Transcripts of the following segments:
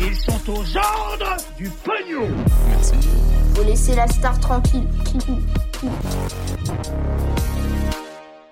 Ils sont aux ordres du pognon Faut laisser la star tranquille.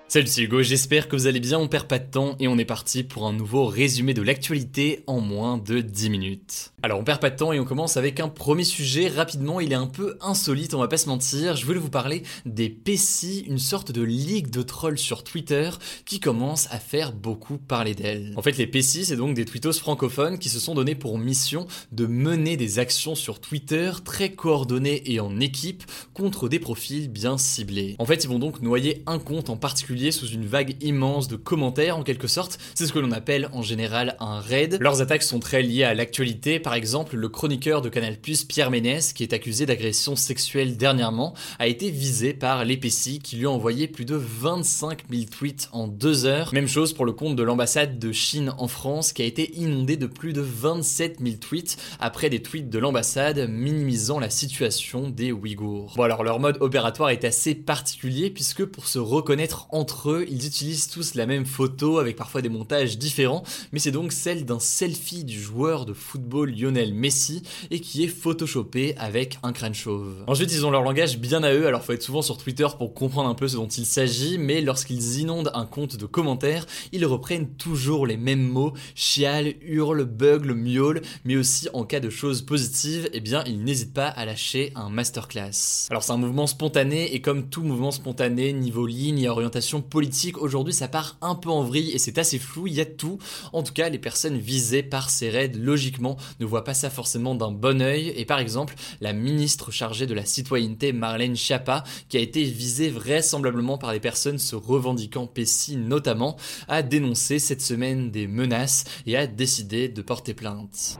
Salut Hugo, j'espère que vous allez bien, on perd pas de temps et on est parti pour un nouveau résumé de l'actualité en moins de 10 minutes. Alors on perd pas de temps et on commence avec un premier sujet, rapidement il est un peu insolite, on va pas se mentir, je voulais vous parler des PC, une sorte de ligue de trolls sur Twitter qui commence à faire beaucoup parler d'elle. En fait les PC c'est donc des twittos francophones qui se sont donnés pour mission de mener des actions sur Twitter très coordonnées et en équipe contre des profils bien ciblés. En fait ils vont donc noyer un compte en particulier sous une vague immense de commentaires en quelque sorte. C'est ce que l'on appelle en général un raid. Leurs attaques sont très liées à l'actualité. Par exemple, le chroniqueur de Canal+, Pierre Ménès, qui est accusé d'agression sexuelle dernièrement, a été visé par l'EPC qui lui a envoyé plus de 25 000 tweets en deux heures. Même chose pour le compte de l'ambassade de Chine en France qui a été inondé de plus de 27 000 tweets après des tweets de l'ambassade minimisant la situation des Ouïghours. Bon alors leur mode opératoire est assez particulier puisque pour se reconnaître en entre eux, ils utilisent tous la même photo avec parfois des montages différents, mais c'est donc celle d'un selfie du joueur de football Lionel Messi et qui est photoshopé avec un crâne chauve. Ensuite, ils ont leur langage bien à eux, alors faut être souvent sur Twitter pour comprendre un peu ce dont il s'agit, mais lorsqu'ils inondent un compte de commentaires, ils reprennent toujours les mêmes mots, chiale, hurle, bugle, miaule, mais aussi en cas de choses positives, eh bien, ils n'hésitent pas à lâcher un masterclass. Alors c'est un mouvement spontané et comme tout mouvement spontané, niveau ligne et orientation politique, aujourd'hui ça part un peu en vrille et c'est assez flou, il y a tout. En tout cas, les personnes visées par ces raids, logiquement, ne voient pas ça forcément d'un bon oeil. Et par exemple, la ministre chargée de la citoyenneté, Marlène Schiappa, qui a été visée vraisemblablement par des personnes se revendiquant PSI notamment, a dénoncé cette semaine des menaces et a décidé de porter plainte.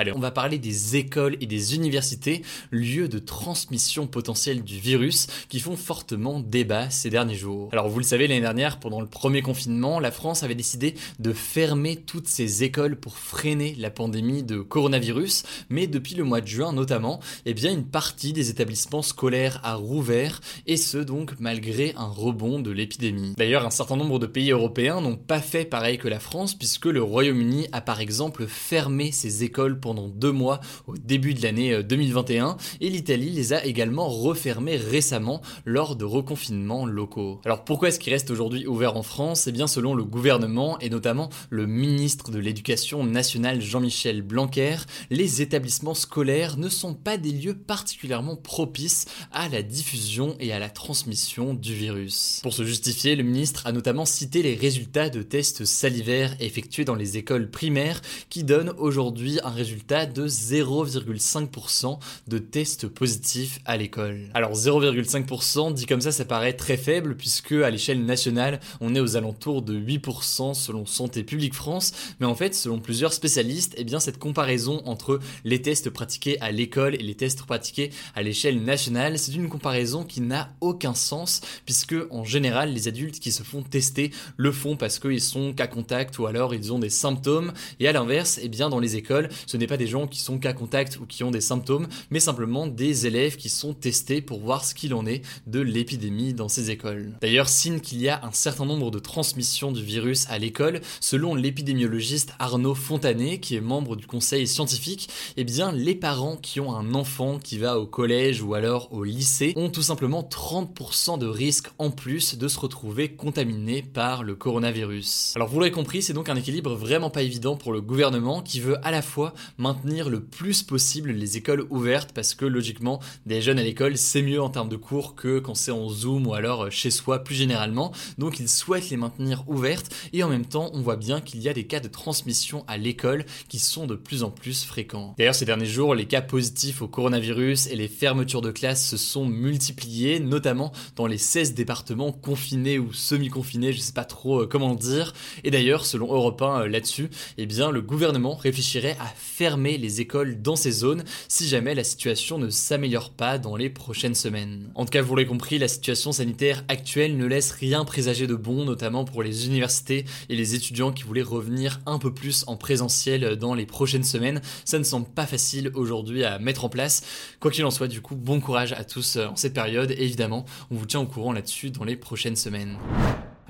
Allez, on va parler des écoles et des universités, lieux de transmission potentielle du virus, qui font fortement débat ces derniers jours. Alors vous le savez, l'année dernière, pendant le premier confinement, la France avait décidé de fermer toutes ses écoles pour freiner la pandémie de coronavirus, mais depuis le mois de juin notamment, eh bien une partie des établissements scolaires a rouvert, et ce donc malgré un rebond de l'épidémie. D'ailleurs, un certain nombre de pays européens n'ont pas fait pareil que la France, puisque le Royaume-Uni a par exemple fermé ses écoles pour pendant deux mois au début de l'année 2021 euh, et l'Italie les a également refermés récemment lors de reconfinements locaux. Alors pourquoi est-ce qu'ils restent aujourd'hui ouverts en France? Eh bien selon le gouvernement et notamment le ministre de l'Éducation nationale Jean-Michel Blanquer, les établissements scolaires ne sont pas des lieux particulièrement propices à la diffusion et à la transmission du virus. Pour se justifier, le ministre a notamment cité les résultats de tests salivaires effectués dans les écoles primaires qui donnent aujourd'hui un résultat de 0,5% de tests positifs à l'école. Alors 0,5% dit comme ça ça paraît très faible puisque à l'échelle nationale on est aux alentours de 8% selon Santé publique France mais en fait selon plusieurs spécialistes eh bien cette comparaison entre les tests pratiqués à l'école et les tests pratiqués à l'échelle nationale c'est une comparaison qui n'a aucun sens puisque en général les adultes qui se font tester le font parce qu'ils sont cas contact ou alors ils ont des symptômes et à l'inverse eh bien dans les écoles ce n'est pas des gens qui sont cas contact ou qui ont des symptômes, mais simplement des élèves qui sont testés pour voir ce qu'il en est de l'épidémie dans ces écoles. D'ailleurs, signe qu'il y a un certain nombre de transmissions du virus à l'école, selon l'épidémiologiste Arnaud Fontanet, qui est membre du conseil scientifique, eh bien, les parents qui ont un enfant qui va au collège ou alors au lycée ont tout simplement 30% de risque en plus de se retrouver contaminés par le coronavirus. Alors, vous l'avez compris, c'est donc un équilibre vraiment pas évident pour le gouvernement qui veut à la fois maintenir le plus possible les écoles ouvertes parce que logiquement, des jeunes à l'école, c'est mieux en termes de cours que quand c'est en Zoom ou alors euh, chez soi plus généralement. Donc ils souhaitent les maintenir ouvertes et en même temps, on voit bien qu'il y a des cas de transmission à l'école qui sont de plus en plus fréquents. D'ailleurs, ces derniers jours, les cas positifs au coronavirus et les fermetures de classes se sont multipliés, notamment dans les 16 départements confinés ou semi-confinés, je sais pas trop euh, comment dire. Et d'ailleurs, selon Europe 1 euh, là-dessus, eh bien, le gouvernement réfléchirait à fermer les écoles dans ces zones si jamais la situation ne s'améliore pas dans les prochaines semaines. En tout cas, vous l'avez compris, la situation sanitaire actuelle ne laisse rien présager de bon, notamment pour les universités et les étudiants qui voulaient revenir un peu plus en présentiel dans les prochaines semaines. Ça ne semble pas facile aujourd'hui à mettre en place. Quoi qu'il en soit, du coup, bon courage à tous euh, en cette période. évidemment, on vous tient au courant là-dessus dans les prochaines semaines.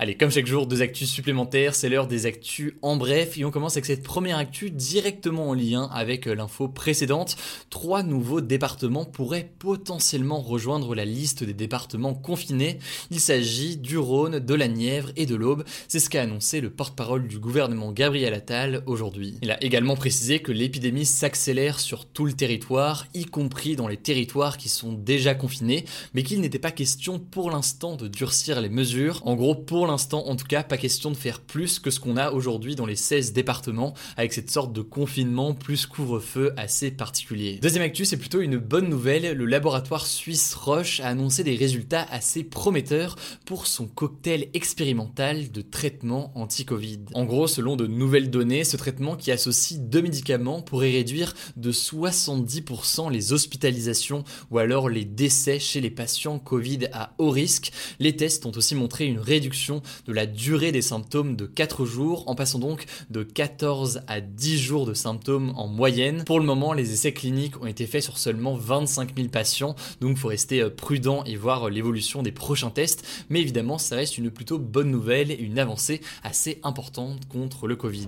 Allez, comme chaque jour, deux actus supplémentaires, c'est l'heure des actus en bref, et on commence avec cette première actu directement en lien avec euh, l'info précédente. Trois nouveaux départements pourraient potentiellement rejoindre la liste des départements confinés. Il s'agit du Rhône, de la Nièvre et de l'Aube. C'est ce qu'a annoncé le porte-parole du gouvernement Gabriel Attal aujourd'hui. Il a également précisé que l'épidémie s'accélère sur tout le territoire, y compris dans les territoires qui sont déjà confinés, mais qu'il n'était pas question pour l'instant de durcir les mesures. En gros, pour l'instant, en tout cas, pas question de faire plus que ce qu'on a aujourd'hui dans les 16 départements, avec cette sorte de confinement plus couvre-feu assez particulier. Deuxième actu, c'est plutôt une bonne nouvelle. Le laboratoire suisse Roche a annoncé des résultats assez prometteurs pour son cocktail expérimental de traitement anti-Covid. En gros, selon de nouvelles données, ce traitement qui associe deux médicaments pourrait réduire de 70% les hospitalisations ou alors les décès chez les patients Covid à haut risque. Les tests ont aussi montré une réduction de la durée des symptômes de 4 jours, en passant donc de 14 à 10 jours de symptômes en moyenne. Pour le moment, les essais cliniques ont été faits sur seulement 25 000 patients, donc il faut rester euh, prudent et voir euh, l'évolution des prochains tests, mais évidemment, ça reste une plutôt bonne nouvelle et une avancée assez importante contre le Covid.